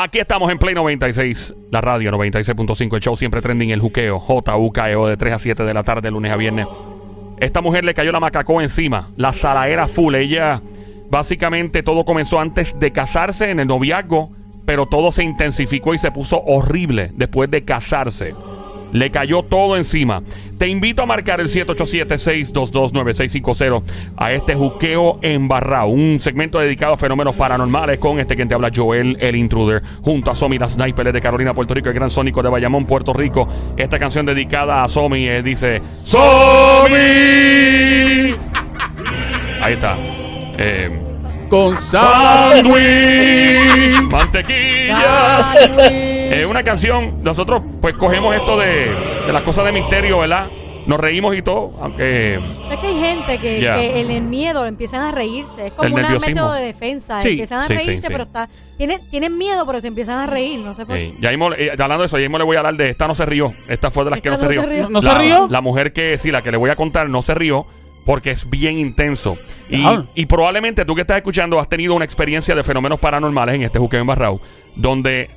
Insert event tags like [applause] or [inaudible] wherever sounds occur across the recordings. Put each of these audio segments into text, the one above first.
Aquí estamos en Play 96, la radio 96.5, el show siempre trending, el juqueo, JUKEO de 3 a 7 de la tarde, lunes a viernes. Esta mujer le cayó la macacó encima, la salaera full. Ella, básicamente, todo comenzó antes de casarse en el noviazgo, pero todo se intensificó y se puso horrible después de casarse. Le cayó todo encima. Te invito a marcar el 787-622-9650 a este juqueo embarrado. Un segmento dedicado a fenómenos paranormales con este quien te habla, Joel el Intruder. Junto a Somi, la sniper de Carolina, Puerto Rico, el gran sónico de Bayamón, Puerto Rico. Esta canción dedicada a Somi eh, dice: ¡Somi! Ahí está. Eh, Con sándwich, mantequilla. Es una canción, nosotros pues cogemos esto de, de las cosas de misterio, ¿verdad? Nos reímos y todo, aunque Es que hay gente que, en el miedo empiezan a reírse. Es como un nerviosismo. método de defensa. Sí. Empiezan a Sí, sí, reírse, sí. pero está, tienen, tienen miedo, pero se empiezan a reír. No sé por eh, ya mismo, eh, hablando de eso, ya mismo le voy a hablar de esta no se rió. Esta fue de las que no Esta se no rió. se rió. ¿No, no la, se rió? La mujer que sí, la que le voy a contar no se rió porque es bien intenso. Y, y probablemente tú que estás escuchando has tenido una experiencia de fenómenos paranormales en este juqueo embarrado, donde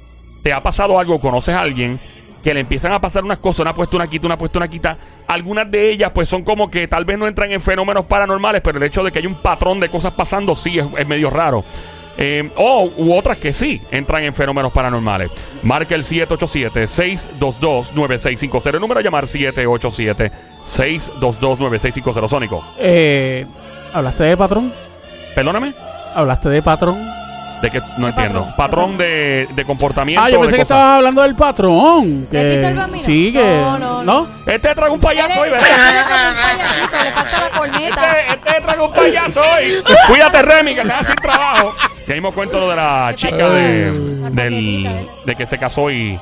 te ha pasado algo, conoces a alguien que le empiezan a pasar unas cosas, una puesta, una quita, una puesta, una quita. Algunas de ellas pues son como que tal vez no entran en fenómenos paranormales, pero el hecho de que hay un patrón de cosas pasando sí es, es medio raro. Eh, o u otras que sí entran en fenómenos paranormales. Marca el 787-622-9650. El número a llamar 787-622-9650. Sónico. Eh, ¿Hablaste de patrón? Perdóname. ¿Hablaste de patrón? De que no ¿Qué entiendo. patrón? Patrón de, de comportamiento. Ah, yo de pensé que cosas. estabas hablando del patrón. ¿De Que, Tito el Bambino? Sí, que. No, no, no. Este trago un payaso hoy, ¿verdad? payasito, le falta la corneta. Este, este trago un payaso hoy. Cuídate, Remy, que estás sin trabajo. Ya mismo cuento lo de la ¿Qué chica de, La del, cornetita, ¿eh? de que se casó y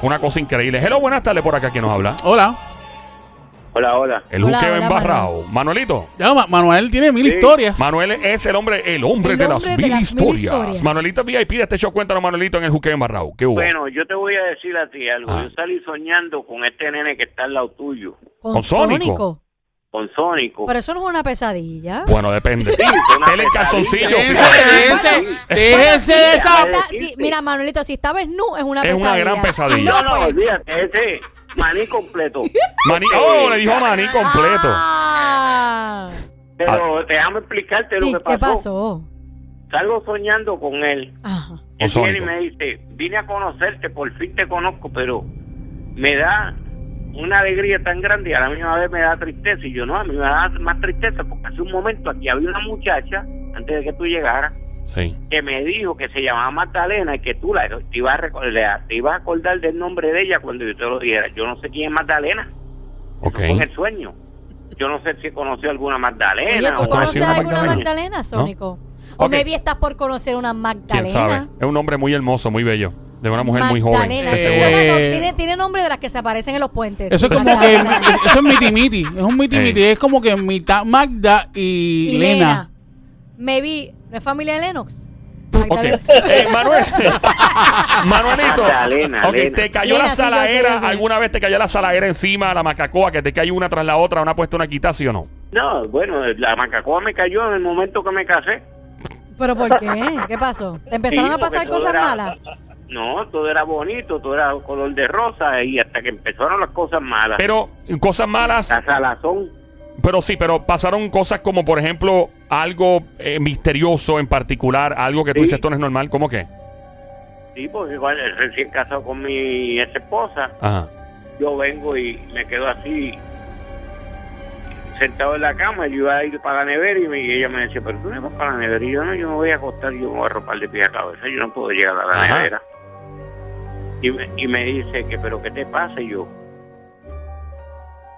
fue una cosa increíble. Hello, buenas tardes por acá. ¿Quién nos habla? Hola. Hola, hola. El Hola, juqueo hola, embarrado. Manuelito. Ya, Ma- Manuel tiene mil Sí. historias. Manuel es el hombre, el hombre, El de, hombre las de mil las mil historias. historias. Manuelito VIP de este show. Cuéntanos, Manuelito, en el juqueo embarrado. ¿Qué hubo? Bueno, yo te voy a decir a ti algo. Ah. Yo salí soñando con este nene que está al lado tuyo, Con, Con Sónico. Con Sónico. Pero eso no es una pesadilla. Bueno, depende. Una Él en calzoncillo. Déjense, déjense, déjense de esa. Está- Sí, mira, Manuelito, si está nu es una Es una pesadilla. gran pesadilla. No, no, olvídate, ese maní completo. Maní, oh, le dijo maní completo. Ah. Pero déjame explicarte lo Sí, que ¿Qué pasó. Salgo soñando con él. Ajá. Él viene y me dice, vine a conocerte, por fin te conozco, pero me da una alegría tan grande y a la misma vez me da tristeza. Y yo, no, a mí me da más tristeza porque hace un momento aquí había una muchacha, antes de que tú llegaras, Sí. que me dijo que se llamaba Magdalena y que tú la, te, ibas a recordar, te ibas a acordar del nombre de ella cuando yo te lo dijera. Yo no sé quién es Magdalena, Ok. fue en el sueño. Yo no sé si conoció alguna Magdalena. Oye, o ¿tú conocí conoces una alguna Magdalena? Magdalena, Sónico? O Ok. maybe estás por conocer una ¿Quién Magdalena. sabe? Es un hombre muy hermoso, muy bello. De una mujer muy joven. Magdalena, de eso seguro. suena- no, Eh, tiene, tiene nombre de las que se aparecen en los puentes. Eso es como que. [laughs] Eso es miti miti. Es un miti miti. Es como que mitad Magda y, Y Lena. Maybe, ¿no es familia de Lennox? Ok. Eh, Manuel. [laughs] Manuelito. Magdalena, ok, Lena. ¿Te cayó Lena, la sí, yo sé, saladera? yo sé. ¿Alguna vez te cayó la saladera encima, la macacoa, que te cayó una tras la otra, una puesta, una quita, sí o no? No, bueno, la macacoa me cayó en el momento que me casé. ¿Pero por qué? ¿Qué pasó? ¿Te empezaron Sí, a pasar todo cosas era- malas? No, todo era bonito, todo era color de rosa y hasta que empezaron las cosas malas. Pero cosas malas, la salazón. Pero sí, pero pasaron cosas como, por ejemplo, algo eh, misterioso en particular, algo que tú Sí. dices, esto no es normal, ¿cómo que? Sí, porque igual recién casado con mi ex esposa, Ajá. yo vengo y me quedo así sentado en la cama, yo iba a ir para la nevera y, me- y ella me decía, pero tú no vas para la nevera y yo no, yo me voy a acostar, yo me voy a ropar de pie a cabeza, yo no puedo llegar a la Ajá. nevera. Y me, y me dice que, pero ¿qué te pasa? Y yo,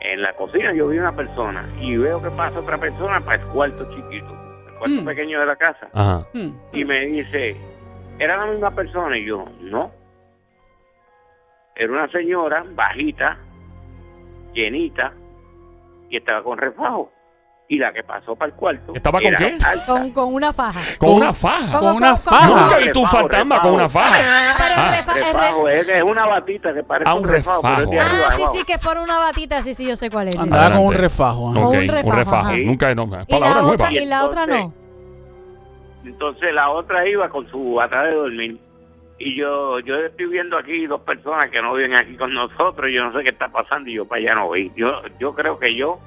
en la cocina yo vi una persona y veo que pasa otra persona para el cuarto chiquito, el cuarto Mm. pequeño de la casa. Ajá. Y me dice, ¿era la misma persona? Y yo, no. Era una señora bajita, llenita, y estaba con refajo. Y la que pasó para el cuarto. ¿Estaba con qué? Con, con una faja. Con, Con- una faja. ¿Cómo, Con una faja. Nunca vi tu Refajo, fantasma refajo. con una faja. Pero Ah, el Refajo, es, es una batita que parece Ah, un un refajo. pero refajo. arriba Ah, sí, sí, que es por una batita. Sí, sí, yo sé cuál es. Andaba con un refajo. Ok, un un refajo. Nunca, no, Y la, nueva. otra, y la otra no. Entonces la otra iba con su atrás de dormir. y yo yo estoy viendo aquí dos personas que no viven aquí con nosotros y yo no sé qué está pasando y yo para allá no voy. Yo, yo creo que yo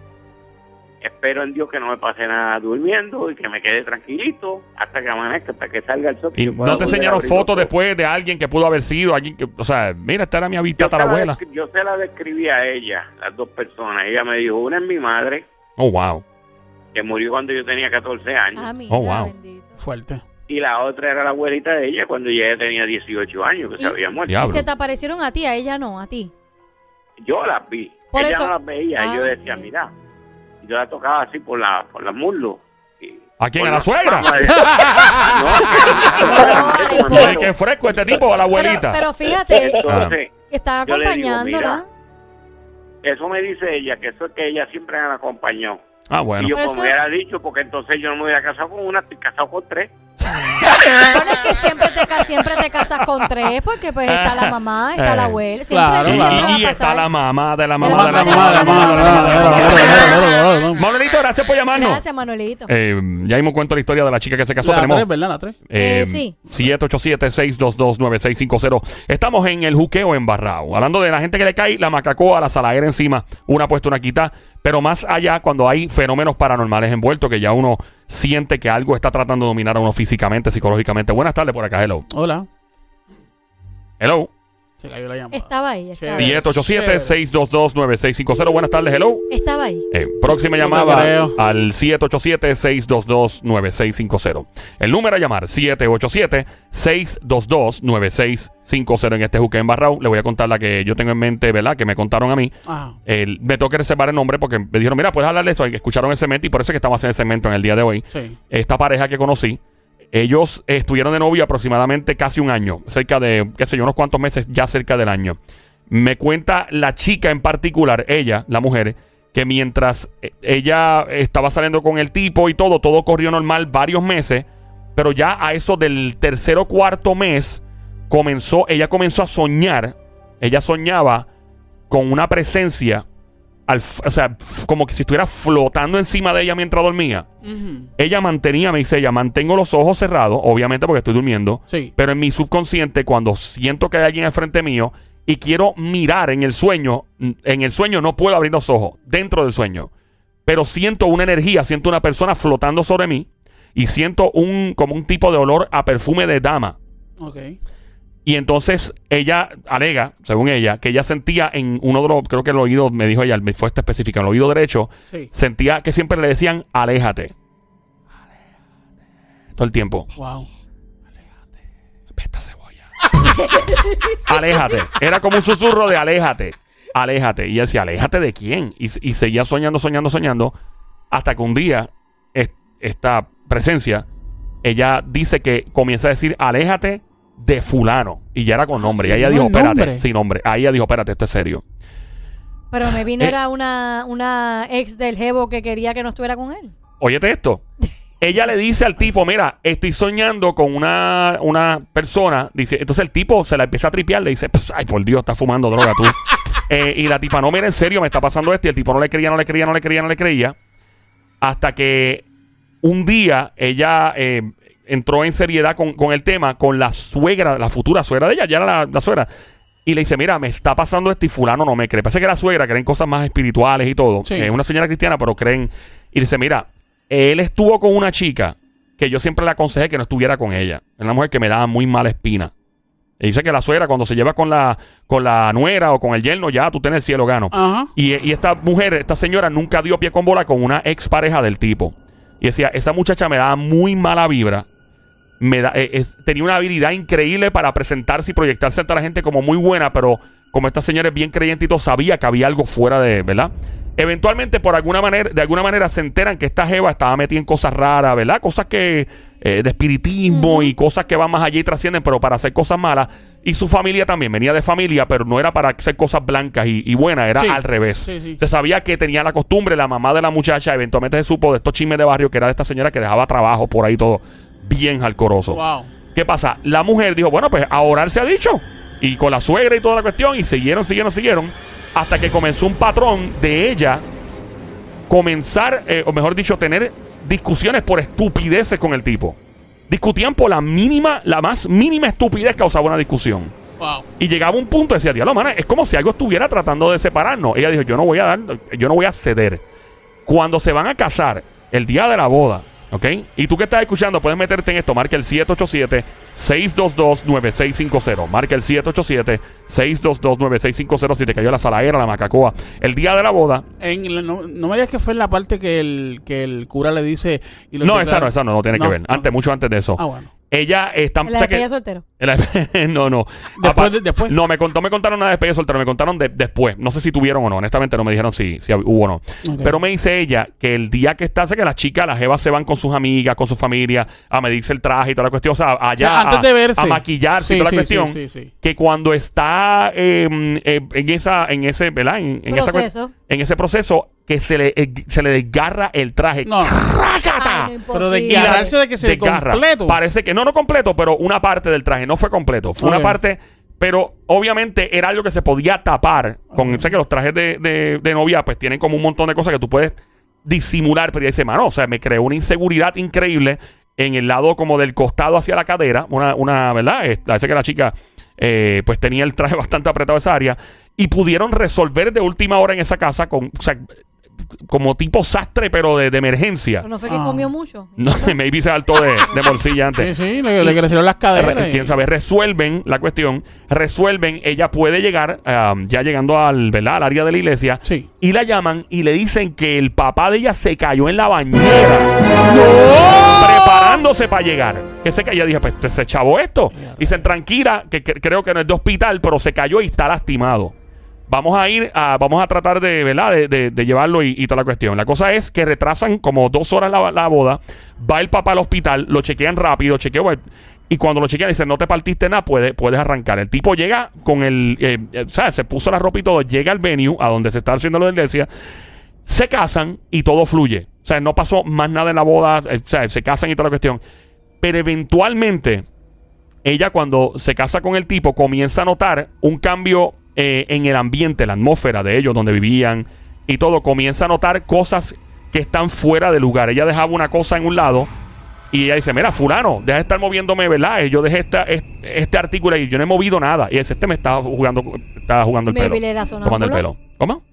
espero en Dios que no me pase nada durmiendo y que me quede tranquilito hasta que amanezca, hasta que salga el sol. ¿Y yo pueda no te enseñaron fotos después de alguien que pudo haber sido? alguien que, O sea, mira, esta era mi Yo se, la, descri- yo se la describí a ella, las dos personas. Ella me dijo, una es mi madre, Oh, wow. que murió cuando yo tenía 14 años, Ah, mira, Oh, wow. bendito. Fuerte. y la otra era la abuelita de ella cuando ella tenía 18 años, que Y- se había muerto. Diablo. Y se te aparecieron a ti, a ella no, a ti. Yo las vi, Por ella eso- no las veía, Ah, yo decía, mira, yo la tocaba así por la por las muslos. y- ¿A quién? ¿A la suegra? [laughs] No, no, Ay, qué fresco este tipo a la abuelita. Pero, pero fíjate, Entonces, que estaba acompañándola. eso me dice ella, que eso es que ella siempre me acompañó. ah, bueno. Y yo Pero como eso- hubiera dicho, porque entonces yo no me hubiera casado con una, estoy casado con tres. Bueno, es que siempre te, siempre te casas con tres, porque pues está la mamá, está Eh. la abuela. Siempre Claro, eso claro. siempre y a está la mamá de la De mamá la de la mamá, mamá. de la mamá. Manuelito, gracias por llamarnos. Gracias, Manuelito. Eh, ya mismo cuento la historia de la chica que se casó. La Tenemos 3, ¿verdad? La 3. eh, Eh, sí. 787-622-9650. Estamos en el juqueo en Barrao. Hablando de la gente que le cae la macacoa, la saladera encima, una puesta, una quita. Pero más allá, cuando hay fenómenos paranormales envueltos, que ya uno siente que algo está tratando de dominar a uno físicamente, psicológicamente. Buenas tardes por acá, hello. Hola. Hello. Se cayó la llamada. Estaba ahí, estaba ahí. 787-622-9650. Buenas tardes, hello. Estaba ahí. Eh, próxima llamada al 787-622-9650. El número a llamar, 787-622-9650 en este juque en Barrao. Le voy a contar la que yo tengo en mente, ¿verdad? Que me contaron a mí. Ajá. El, me tengo que reservar el nombre porque me dijeron, mira, puedes hablarle de eso. Escucharon el segmento y por eso es que estamos haciendo el segmento en el día de hoy. Sí. Esta pareja que conocí, ellos estuvieron de novio aproximadamente casi un año, cerca de, qué sé yo, unos cuantos meses, ya cerca del año. Me cuenta la chica en particular, ella, la mujer, que mientras eh, ella estaba saliendo con el tipo y todo, todo corrió normal varios meses, pero ya a eso del tercer o cuarto mes, comenzó, ella comenzó a soñar, ella soñaba con una presencia, al, o sea, como que si estuviera flotando encima de ella mientras dormía ella mantenía, me dice ella, mantengo los ojos cerrados, obviamente porque estoy durmiendo, Sí. pero en mi subconsciente cuando siento que hay alguien al frente mío y quiero mirar en el sueño, en el sueño no puedo abrir los ojos, dentro del sueño, pero siento una energía, siento una persona flotando sobre mí y siento un como un tipo de olor a perfume de dama. Y entonces ella alega, según ella, que ella sentía en uno de los, creo que el oído, me dijo ella, me fue esta específica, en el oído derecho, Sí. sentía que siempre le decían, aléjate. Todo el tiempo. Wow. Esta cebolla. [laughs] aléjate. Era como un susurro de aléjate. Aléjate. Y ella decía, aléjate de quién. Y, y seguía soñando, soñando, soñando. Hasta que un día, es- esta presencia, ella dice que comienza a decir, aléjate de fulano. Y ya era con nombre. Y ella ¿Dijo espérate. nombre? Sin nombre. Ahí ella dijo, espérate, esto es serio. Pero me vino Eh. era una, una ex del jevo que quería que no estuviera con él. Óyete esto. Ella le dice al tipo, mira, estoy soñando con una, una persona. Dice, entonces el tipo se la empieza a tripear, le dice, "Pss, ay, por Dios, estás fumando droga tú. [laughs] Eh, y la tipa, no, mira, en serio, me está pasando esto. Y el tipo no le creía, no le creía, no le creía, no le creía. Hasta que un día ella eh, entró en seriedad con, con el tema, con la suegra, la futura suegra de ella, ya era la, la suegra. Y le dice, mira, me está pasando esto y fulano no me cree. Parece que la suegra creen cosas más espirituales y todo. Sí. Es una señora cristiana, pero creen. Y dice, mira, él estuvo con una chica que yo siempre le aconsejé que no estuviera con ella. Es una mujer que me daba muy mala espina. Y dice que la suegra, cuando se lleva con la, con la nuera o con el yerno, ya tú tienes el cielo gano. Ajá. Y, y esta mujer, esta señora, nunca dio pie con bola con una ex pareja del tipo. Y decía, esa muchacha me daba muy mala vibra. Me da, eh, es- tenía una habilidad increíble para presentarse y proyectarse ante la gente como muy buena, pero como esta señora es bien creyente y todo, sabía que había algo fuera de, ¿verdad? Eventualmente, por alguna manera, de alguna manera se enteran que esta jeva estaba metida en cosas raras, ¿verdad? Cosas que, eh, de espiritismo y cosas que van más allá y trascienden, pero para hacer cosas malas. Y su familia también, venía de familia, pero no era para hacer cosas blancas y, y buenas, era Sí. al revés. Sí, sí. Se sabía que tenía la costumbre, la mamá de la muchacha eventualmente se supo de estos chismes de barrio que era de esta señora que dejaba trabajo por ahí todo bien jalcoroso. Wow. ¿Qué pasa? La mujer dijo, bueno, pues a orar se ha dicho. Y con la suegra y toda la cuestión, y siguieron, siguieron, siguieron, hasta que comenzó un patrón de ella comenzar, eh, o mejor dicho, tener discusiones por estupideces con el tipo. Discutían por la mínima, la más mínima estupidez causaba una discusión. Wow. Y llegaba un punto, decía, diablo, mana, es como si algo estuviera tratando de separarnos. Ella dijo, yo no voy a dar, yo no voy a ceder. Cuando se van a casar, el día de la boda, ¿ok? Y tú que estás escuchando, puedes meterte en esto, marca el 787-622-9650. Marca el 787-622-9650 si te cayó la saladera, la macacoa. El día de la boda, En la- no, no me digas que fue en la parte que el, que el cura le dice. Y lo no, esa no, esa no, no tiene que ver. Antes, mucho antes de eso. Ah, bueno. Ella está... En la despedida soltero. En la- [laughs] no, no. Después Apa- de- después. No, me contó, me contaron una despedida soltera, me contaron de- después. No sé si tuvieron o no, honestamente no me dijeron si, si hubo o no. Pero me dice ella que el día que está, sé que las chicas, las jevas se van con sus amigas, con su familia, a medirse el traje y toda la cuestión, o sea, allá O sea, antes a, de verse. a maquillarse y Sí, toda la cuestión. sí, sí, sí. Que cuando está eh, eh, en esa, en ese, ¿verdad? En, en esa cu- Proceso. en ese proceso, que se le, eh, se le desgarra el traje. No. ¡Rácata! Ay, no, Pero de que se desgarra. completo. Parece que, no, no completo, pero una parte del traje. No fue completo. Fue una parte, pero obviamente era algo que se podía tapar. Con, sé que los trajes de, de- de novia, pues tienen como un montón de cosas que tú puedes disimular. Pero dice, mano, o sea, me creó una inseguridad increíble en el lado como del costado hacia la cadera. Una, una ¿verdad? Parece que la chica, eh, pues tenía el traje [laughs] bastante apretado esa área. Y pudieron resolver de última hora en esa casa con, o sea, como tipo sastre, pero de, de emergencia. Pero no fue que Ah. comió mucho. No, [laughs] [laughs] maybe se saltó de, de morcilla antes. Sí, sí, le, le crecieron las caderas. Re- Quién sabe, resuelven la cuestión, resuelven, ella puede llegar, um, ya llegando al, ¿verdad? al área de la iglesia, Sí. y la llaman y le dicen que el papá de ella se cayó en la bañera, preparándose para llegar. Que se cayó, dije, pues se chavó esto. Dicen, tranquila, que, que- creo que no es de hospital, pero se cayó y está lastimado. Vamos a ir a, vamos a tratar de, ¿verdad? De, de- de llevarlo y, toda la cuestión. La cosa es que retrasan como dos horas la, boda. Va el papá al hospital, lo chequean rápido, chequeo. Y cuando lo chequean, dicen, no te partiste nada, puedes, puedes arrancar. El tipo llega con el, eh, eh, o sea, se puso la ropa y todo, llega al venue, a donde se está haciendo la iglesia, se casan y todo fluye. O sea, no pasó más nada en la boda, eh, o sea, se casan y toda la cuestión. Pero eventualmente, ella cuando se casa con el tipo comienza a notar un cambio eh, en el ambiente, la atmósfera de ellos, donde vivían y todo. Comienza a notar cosas que están fuera de lugar. Ella dejaba una cosa en un lado y ella dice, mira, fulano, deja de estar moviéndome, ¿verdad? Y Yo dejé esta, este, este artículo y yo no he movido nada. Y ese este me estaba jugando, estaba jugando el pelo. era Tomando el pelo. ¿Cómo?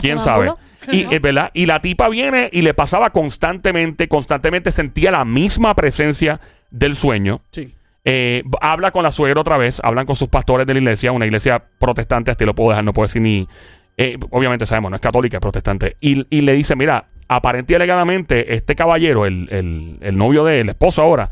¿Quién sabe? [laughs] Y, ¿No? eh, ¿verdad? y la tipa viene y le pasaba constantemente, constantemente sentía la misma presencia del sueño. Sí. Eh, habla con la suegra otra vez, hablan con sus pastores de la iglesia, una iglesia protestante, hasta lo puedo dejar, no puedo decir ni... eh, obviamente sabemos, no es católica, es protestante. Y, y le dice, mira, aparente y alegadamente, este caballero, el, el- el novio de el esposo ahora,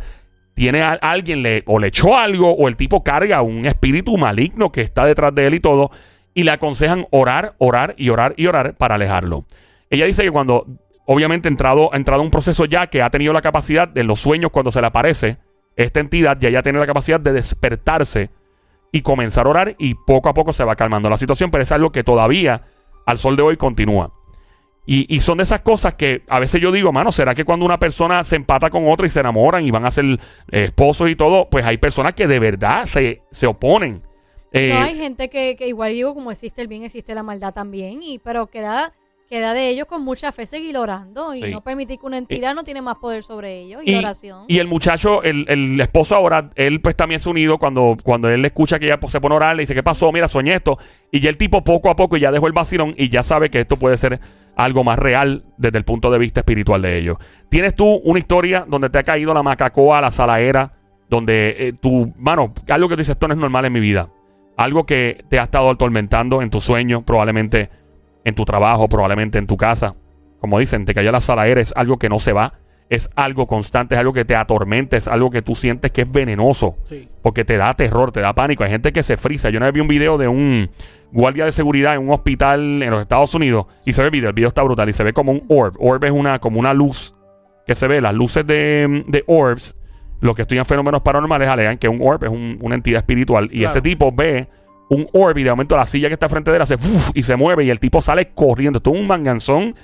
tiene a alguien, le, o le echó algo, o el tipo carga un espíritu maligno que está detrás de él y todo, y le aconsejan orar, orar y orar y orar para alejarlo. Ella dice que cuando, obviamente, entrado, ha entrado un proceso ya que ha tenido la capacidad de los sueños cuando se le aparece esta entidad, ya ya tiene la capacidad de despertarse y comenzar a orar y poco a poco se va calmando la situación, pero es algo que todavía al sol de hoy continúa. Y, y son de esas cosas que a veces yo digo, mano, ¿será que cuando una persona se empata con otra y se enamoran y van a ser eh, esposos y todo, pues hay personas que de verdad se, se oponen? Eh, No, hay gente que, que igual digo, como existe el bien, existe la maldad también, y pero queda, queda de ellos con mucha fe seguir orando y Sí. no permitir que una entidad no tiene más poder sobre ellos y, oración. y el muchacho, el, el esposo ahora, él pues también se unido cuando, cuando él escucha que ella pues, se pone a orar, le dice, ¿qué pasó? Mira, soñé esto. Y ya el tipo poco a poco ya dejó el vacilón y ya sabe que esto puede ser algo más real desde el punto de vista espiritual de ellos. ¿Tienes tú una historia donde te ha caído la macacoa, la salaera, donde eh, tu, mano, algo que dices, esto no es normal en mi vida? Algo que te ha estado atormentando en tu sueño, probablemente en tu trabajo, probablemente en tu casa. Como dicen, te cayó la salaera, es algo que no se va, es algo constante, es algo que te atormenta, es algo que tú sientes que es venenoso, Sí. porque te da terror, te da pánico. Hay gente que se frisa. Yo una vez vi un video de un guardia de seguridad en un hospital en los Estados Unidos y se ve el video, el video está brutal y se ve como un orb. Orb es una, como una luz que se ve, las luces de, de orbs, los que estudian fenómenos paranormales alegan que un orb es un- una entidad espiritual y Claro. este tipo ve un orb y de momento la silla que está frente de él hace y se mueve y el tipo sale corriendo. Esto es un manganzón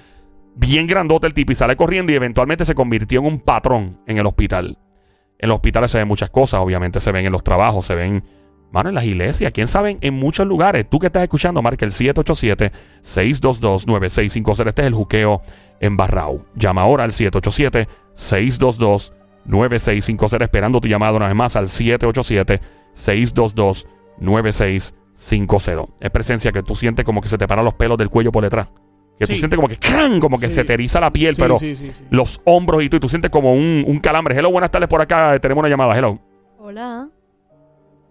bien grandote el tipo y sale corriendo y eventualmente se convirtió en un patrón en el hospital. En los hospitales se ven muchas cosas, obviamente se ven en los trabajos, se ven, mano, en las iglesias, quién sabe, en muchos lugares. Tú que estás escuchando, marca el 787-622-9650. Este es el juqueo en Barrao. Llama ahora al 787-622-9650. 9650 esperando tu llamada una vez más al 787-622-9650. Es presencia que tú sientes como que se te paran los pelos del cuello por detrás. Que tú Sí. sientes como que ¡cran! como que Sí. se te eriza la piel, Sí, pero sí, sí, sí. los hombros y tú, y tú sientes como un, un calambre. Hello, buenas tardes por acá. Tenemos una llamada. Hello. Hola.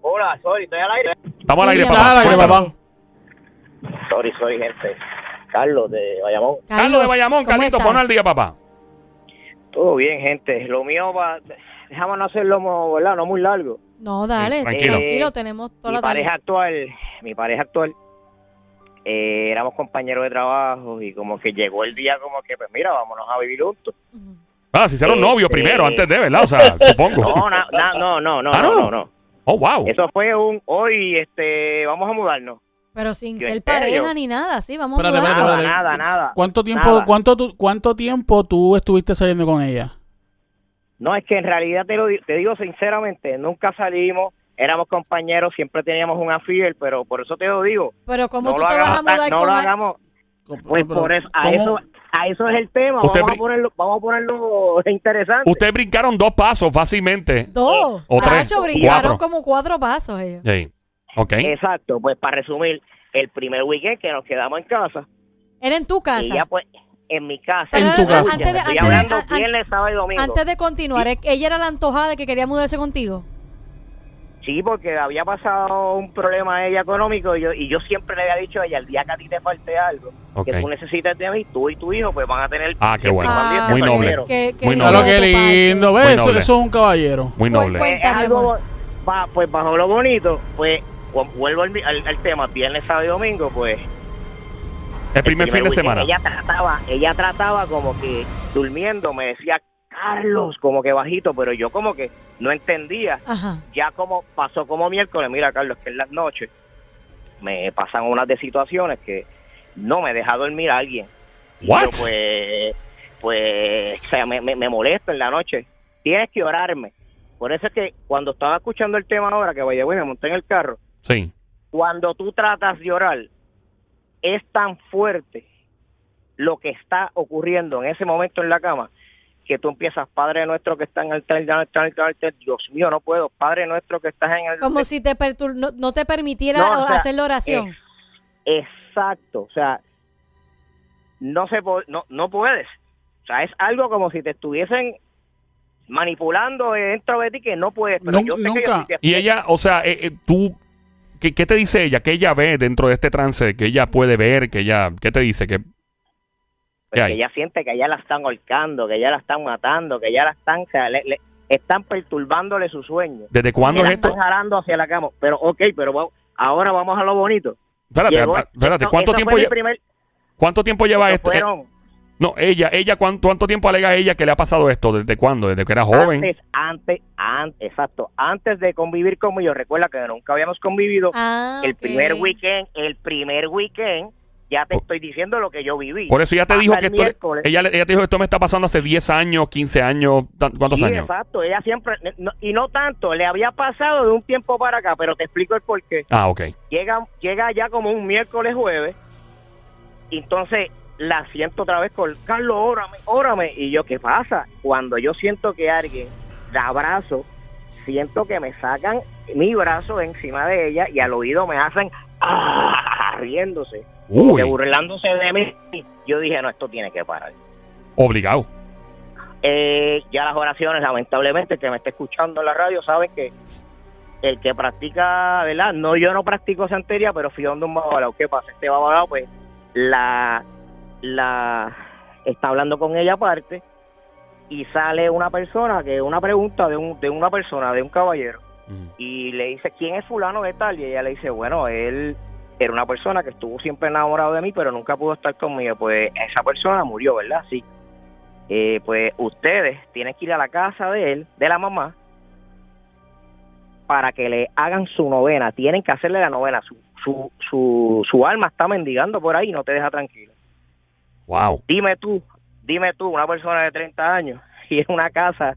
Hola, sorry, estoy al aire. Estamos al aire, papá. Aire. Sorry, sorry, gente. Carlos de Bayamón. Carlos de Bayamón, ¿cómo Carlito, pon al día, papá. Todo bien, gente. Lo mío va. Déjame no hacerlo, ¿verdad? No muy largo. No, dale, tranquilo. tranquilo. tenemos toda Mi la tarde. pareja actual, mi pareja actual, eh, éramos compañeros de trabajo y como que llegó el día como que, pues mira, vámonos a vivir juntos. Ujú. Ah, si hicieron Este- novios primero, antes de, ¿verdad? O sea, [laughs] supongo. No, na- na- no, no, no, Ah, no, ¿no? no, no. Oh, wow. Eso fue un, hoy, este, vamos a mudarnos. Pero sin Yo, ser pareja ni nada, sí, vamos a mudar. espérate, Nada, nada, nada. ¿Cuánto tiempo, Nada. cuánto, tu- cuánto tiempo tú estuviste saliendo con ella? No, es que en realidad te lo te digo sinceramente, nunca salimos, éramos compañeros, siempre teníamos un affair, pero por eso te lo digo. Pero ¿cómo no tú lo te vas a hagamos, mudar no con lo hagamos, pues Pero, por eso, a ¿cómo? eso, a eso es el tema, vamos a ponerlo, vamos a ponerlo [laughs] interesante. Ustedes brincaron dos pasos fácilmente. Dos. O tres, brincaron cuatro. como cuatro pasos ellos. Sí. Ok. Exacto, pues para resumir, el primer weekend que nos quedamos en casa, Era en tu casa. ella pues en mi casa. En tu antes casa. de- Estoy antes de- hablando an- an- viernes, sábado y domingo. Antes de continuar, ¿e- ¿ella era la antojada de que quería mudarse contigo? Sí, porque había pasado un problema ella económico y yo, y yo siempre le había dicho a ella, el día que a ti te falte algo, que tú necesites de mí, tú y tu hijo pues van a tener... Ah, qué bueno. Ah, Muy noble. Qué- qué Muy noble. Qué lindo, Muy ¿ves? Eso, noble. eso es un caballero. Muy noble. pues, Cuéntame, algo, amor. va- bajo lo bonito, pues vuelvo al, al- al tema, viernes, sábado y domingo, pues... El primer fin de weekend semana. Ella trataba, ella trataba como que durmiendo, me decía, Carlos, como que bajito, pero yo como que no entendía. Ajá. Ya como pasó como miércoles, mira Carlos, que en las noches me pasan unas de situaciones que no me deja dormir alguien. Y What? yo, pues, pues, o sea, me, me, me molesto en la noche. Tienes que orarme. Por eso es que cuando estaba escuchando el tema ahora, que vaya, bueno, me monté en el carro, Sí. cuando tú tratas de orar, es tan fuerte lo que está ocurriendo en ese momento en la cama que tú empiezas, Padre nuestro que está en el altar, Dios mío, no puedo, Padre nuestro que estás en el Como si te pertur- no, no te permitiera No, o sea, hacer la oración. Exacto, o sea, no se po- no, no puedes. O sea, es algo como si te estuviesen manipulando dentro de ti que no puedes. Pero yo sé que yo nunca. sí te- Y ella, o sea, eh, eh, tú, ¿qué, qué te dice ella? ¿Qué ella ve dentro de este trance? ¿Que ella puede ver? que ella, ¿Qué te dice? que Pues ¿Qué que ella siente que ella la están ahorcando, que ella la están matando, que ella la están, le- le- están perturbándole su sueño. ¿Desde cuándo es esto? están jalando hacia la cama. Pero, ok, pero va- ahora vamos a lo bonito. Espérate, Llegó- espérate, ¿cuánto tiempo, primer- ¿cuánto tiempo lleva esto? Fueron no, ella, ella, ¿cuánto, ¿cuánto tiempo alega ella que le ha pasado esto? ¿Desde cuándo? ¿Desde que era joven? antes, antes, antes, exacto, antes de convivir conmigo, recuerda que nunca habíamos convivido, Ah, el primer weekend, el primer weekend, ya te Por- estoy diciendo lo que yo viví. Por eso ella te dijo el que esto, ella, ella te dijo esto me está pasando hace 10 años, 15 años, ¿cuántos Sí, años? exacto, ella siempre, no- y no tanto, le había pasado de un tiempo para acá, pero te explico el porqué. Ah, ok. Llega, llega ya como un miércoles, jueves, y entonces la siento otra vez con, Carlos, órame, órame, y yo, ¿qué pasa? Cuando yo siento que alguien la abrazo, siento que me sacan mi brazo encima de ella y al oído me hacen, ¡ah! riéndose, que burlándose de mí. Yo dije, no, esto tiene que parar. obligado. Eh, ya las oraciones, lamentablemente, el que me está escuchando en la radio sabe que el que practica, ¿verdad? No, yo no practico santería, pero fui donde un babalao. ¿Qué pasa? Este babalao, pues, la, la, está hablando con ella aparte y sale una persona, que una pregunta de, un, de una persona, de un caballero, y le dice, ¿quién es fulano de tal? Y ella le dice, bueno, él era una persona que estuvo siempre enamorado de mí, pero nunca pudo estar conmigo. Pues esa persona murió, ¿verdad? Sí. Eh, pues ustedes tienen que ir a la casa de él, de la mamá, para que le hagan su novena. Tienen que hacerle la novena. Su, su, su, su alma está mendigando por ahí y no te deja tranquilo. Wow. Dime tú, dime tú, una persona de 30 años [laughs] y en una casa,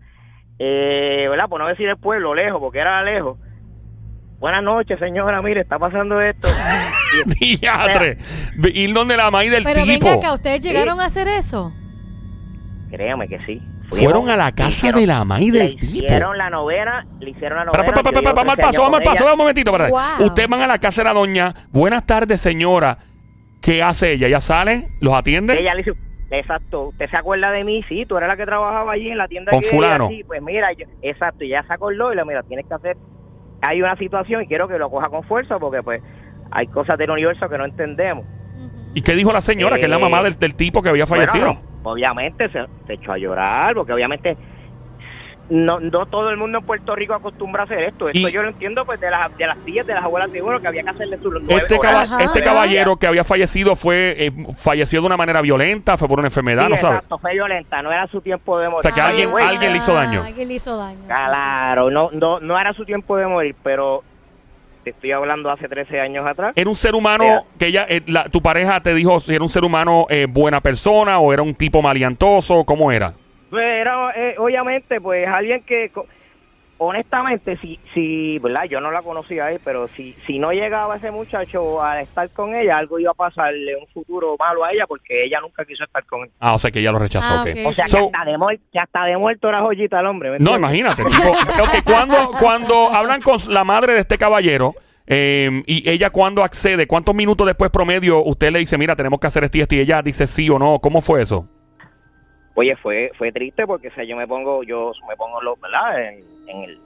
eh, ¿verdad? Por no decir el pueblo, lejos, porque era lejos. Buenas noches, señora, mire, está pasando esto. [laughs] Diatre. Ir donde la maíz del Pero tipo. venga acá, ¿ustedes llegaron a hacer eso? Créame que sí. Fueron a la le casa hicieron- de la maíz le del tipo. hicieron la novena, le hicieron la novena. Yo espera, llevo vamos al 13 paso, vamos al paso, vamos un momentito. espérate. Wow. Ustedes van a la casa de la doña. Buenas tardes, señora. ¿Qué hace ella? ¿Ella sale? ¿Los atiende? Ella le hizo, exacto, ¿usted se acuerda de mí? Sí, tú eras la que trabajaba allí en la tienda Con que ella, fulano. Sí, pues mira, yo- exacto, y ella se acordó y le mira, tienes que hacer, hay una situación y quiero que lo coja con fuerza porque pues hay cosas del universo que no entendemos. ¿Y qué dijo la señora? que es la Eh, mamá del, del tipo que había fallecido. Bueno, obviamente se, se echó a llorar porque obviamente no, no todo el mundo en Puerto Rico acostumbra a hacer esto. Esto Y- yo lo entiendo pues de las, de las tías, de las abuelas de uno que había que hacerle sus nueve este, horas. caba- este caballero que había fallecido fue eh, falleció de una manera violenta, fue por una enfermedad, Sí, no sabes. exacto, fue violenta, no era su tiempo de morir. O sea, que alguien- Güey, alguien le hizo daño. Alguien le hizo daño. Claro, no, no, no era su tiempo de morir, pero te estoy hablando hace 13 años atrás. Era un ser humano Era- que ella, eh, la- tu pareja te dijo si era un ser humano eh, buena persona o era un tipo maliantoso, ¿cómo era? Pues era, eh, obviamente, pues alguien que, honestamente, si, si, ¿verdad? Yo no la conocía ahí, pero si, si no llegaba ese muchacho a estar con ella, algo iba a pasarle un futuro malo a ella porque ella nunca quiso estar con él. Ah, o sea que ella lo rechazó. Ah, ok. ok. O sea, So- que, hasta de que hasta de muerto era joyita el hombre. ¿me No, imagínate. [laughs] tipo, ok, cuando, cuando hablan con la madre de este caballero eh, y ella cuando accede, ¿cuántos minutos después promedio usted le dice, mira, tenemos que hacer esto y esto", y ella dice sí o no? ¿Cómo fue eso? Oye, fue fue triste porque o sea, yo me pongo yo me pongo lo, ¿verdad? En, en el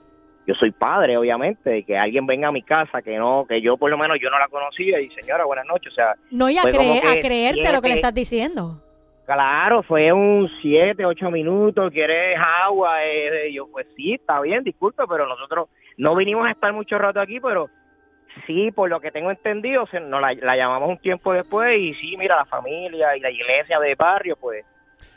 yo soy padre, obviamente, y que alguien venga a mi casa que no que yo por lo menos yo no la conocía y señora, buenas noches, o sea, No, y a, creer- a creerte lo que le estás diciendo. claro, fue un 7, 8 minutos, ¿quieres agua? Eh, yo pues sí, está bien, disculpe, pero nosotros no vinimos a estar mucho rato aquí, pero sí, por lo que tengo entendido, se, nos la, la llamamos un tiempo después y sí, mira, la familia y la iglesia de barrio, pues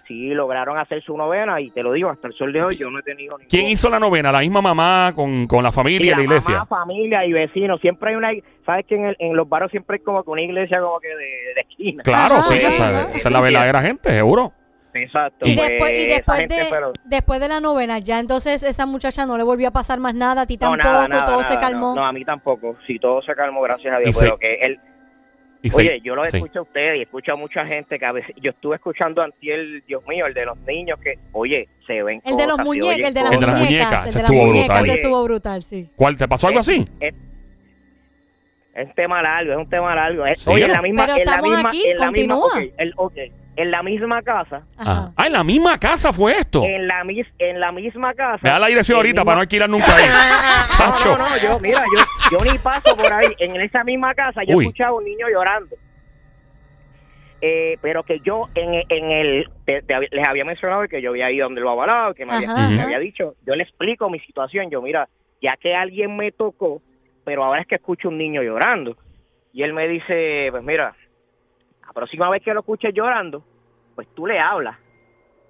sí lograron hacer su novena y te lo digo, hasta el sol de hoy yo no he tenido ningún... ¿Quién hizo la novena? ¿La misma mamá con, con la familia y la, iglesia? Mamá, familia y vecinos, siempre hay una, sabes que en, el- en los barrios siempre hay como que una iglesia como que de, de esquina. Claro, Ajá, sí, ajá, esa, ajá. esa es la verdadera gente, seguro. Exacto. Y pues, después, y esa después, gente, de, pero- después de la novena, ya entonces esa muchacha no le volvió a pasar más nada, a ti No, tampoco, nada, nada, todo se calmó. No, no, a mí tampoco. Sí, todo se calmó, gracias a Y Dios. se- Pero que él, Y oye, yo lo sí. escucho a ustedes y escucho a mucha gente que a veces, yo estuve escuchando antier, Dios mío, el de los niños que, oye, se ven el de los oyen el de las El de las muñecas, muñecas, el de las estuvo muñecas, ese estuvo brutal, sí. ¿Cuál te pasó algo así? Es, es un tema largo, es un tema largo. Es- Sí, oye, en la misma, Pero en la misma, aquí, en la misma, continúa. ok, el- ok, en la misma casa, Ajá. Ah. En la misma casa fue esto. en la mis, en la misma casa. Me da la dirección ahorita mismo- para no alquilar nunca ahí. [laughs] [laughs] No, Chacho. no, no, yo, mira, yo, yo ni paso por ahí. En esa misma casa yo Uy. escuchaba a un niño llorando. Eh, pero que yo en, en el, te- te había- les había mencionado que yo había ido donde lo avalado, que me había, me había dicho, yo le explico mi situación, yo mira, ya que alguien me tocó, pero ahora es que escucho un niño llorando. Y él me dice, pues mira, la próxima vez que lo escuches llorando, pues tú le hablas.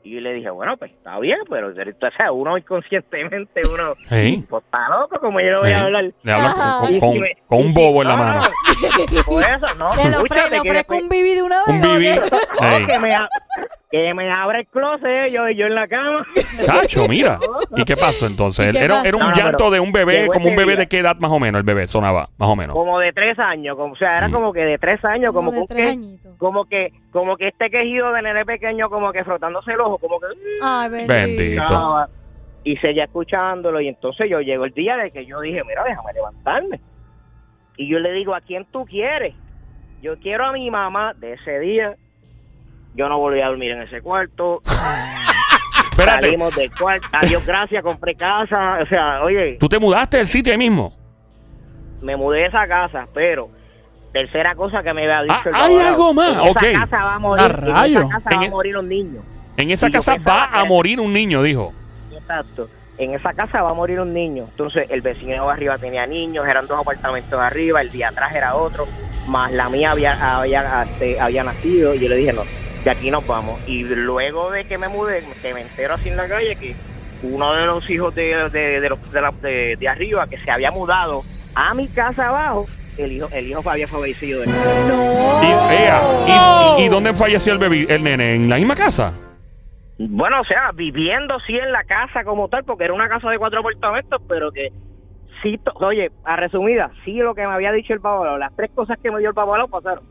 Y yo le dije, bueno, pues está bien, pero o sea, uno inconscientemente, uno, Sí. pues está loco, como yo le voy Sí. a hablar. Le hablas con, con- me- con un bobo en la no, mano. no, por eso, no. Le, ofrezco un bibi de una vez. Un ¿o bibi. [laughs] no, que me, que me abre el closet, yo, yo en la cama. Chacho, mira. [laughs] ¿Y qué pasó entonces? ¿Y qué Era, era un No, llanto de un bebé, como un bebé día. de qué edad más o menos el bebé sonaba, más o menos. Como de tres años, como, o sea, era Mm. como que de tres años, como, Como de que, como que como que este quejido de nene pequeño, como que frotándose el ojo, como que... Ay, bendito. Bendito. No, y seguía escuchándolo y entonces yo llegó el día de que yo dije, mira, déjame levantarme. Y yo le digo, ¿a quién tú quieres? Yo quiero a mi mamá de ese día. Yo no volví a dormir en ese cuarto. [laughs] Espérate, Salimos del cuarto. Adiós, gracias, compré casa. O sea, oye, ¿tú te mudaste del sitio ahí mismo? me mudé de esa casa, pero tercera cosa que me había dicho Ah, el hay abogado, algo más, en esa ok. casa va a morir, ¡A en esa casa En va e- a morir un niño. En esa Y casa va a morir un niño, dijo. Exacto. En esa casa va a morir un niño. Entonces, el vecino de arriba tenía niños, eran dos apartamentos arriba, el de atrás era otro, más la mía había, había, este, había nacido. Y yo le dije, no, de aquí nos vamos. Y luego de que me mudé, que me entero así en la calle, que uno de los hijos de, de, de, los- de, la- de- de arriba, que se había mudado a mi casa abajo, el hijo, el hijo había fallecido de. No. Y, y- y- ¿y dónde falleció el bebé, el nene? ¿En la misma casa? Bueno, o sea, viviendo sí en la casa como tal, porque era una casa de cuatro apartamentos, pero que sí, to- oye, a resumida, sí lo que me había dicho el babalao, las tres cosas que me dio el babalao pasaron.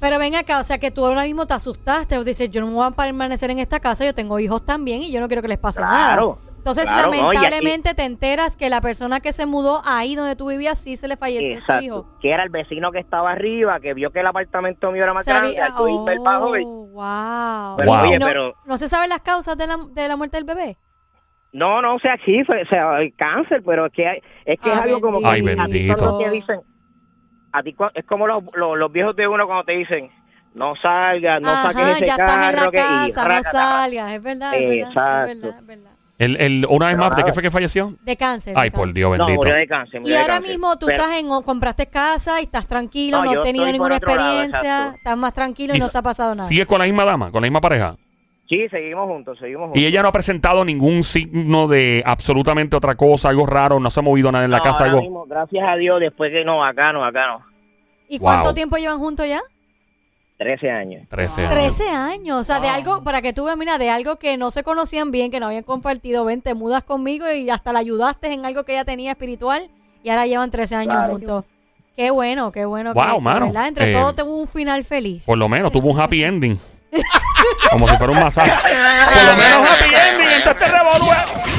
Pero ven acá, o sea que tú ahora mismo te asustaste, o dices, yo no me voy a permanecer en esta casa, yo tengo hijos también y yo no quiero que les pase nada. Claro. Entonces, claro, no, y- lamentablemente te enteras que la persona que se mudó ahí donde tú vivías sí se le falleció su Exacto. hijo. Que era el vecino que estaba arriba, que vio que el apartamento mío era más grande, al irme el bajo, y- Oh, wow. Pero, oye, no, pero- ¿no se saben las causas de la, de la muerte del bebé? No, no, o sea, sí, fue, o sea, el cáncer, pero es que, hay- es, que Ah, es algo como Ay, que a ti bendito. te dicen, a ti cua- es como los, los, los viejos de uno cuando te dicen, no salgas, no Ajá, saques ese ya estás en la carro, que, y casa, no salgas, es verdad, es verdad, es Exacto. verdad, es verdad. El, el, una vez más, ¿de qué fue que falleció? De cáncer. de Ay, por cáncer. Dios No, bendito. murió de cáncer. Y de ahora cáncer. mismo tú Pero- estás en, compraste casa y estás tranquilo, No, no, has tenido ninguna lado, experiencia, estás más tranquilo y, Y no te ha pasado nada. ¿Sigue con la misma dama, con la misma pareja? Sí, seguimos juntos, seguimos juntos. Y ella no ha presentado ningún signo de absolutamente otra cosa, algo raro, no se ha movido nada en la No, casa, ahora algo. mismo, gracias a Dios, después que no, acá no, acá no. ¿Y cuánto tiempo llevan juntos ya? 13 años. 13 años. 13 años, o sea, de algo, para que tú veas, mira, de algo que no se conocían bien, que no habían compartido, ven, te mudas conmigo y hasta la ayudaste en algo que ella tenía espiritual y ahora llevan 13 años Claro. juntos. Qué bueno, qué bueno. Wow, que, que, mano. ¿verdad? Entre Eh, todo tuvo un final feliz. Por lo menos tuvo un happy ending. Como si fuera un masaje. Por lo menos happy ending. Entonces te revolú.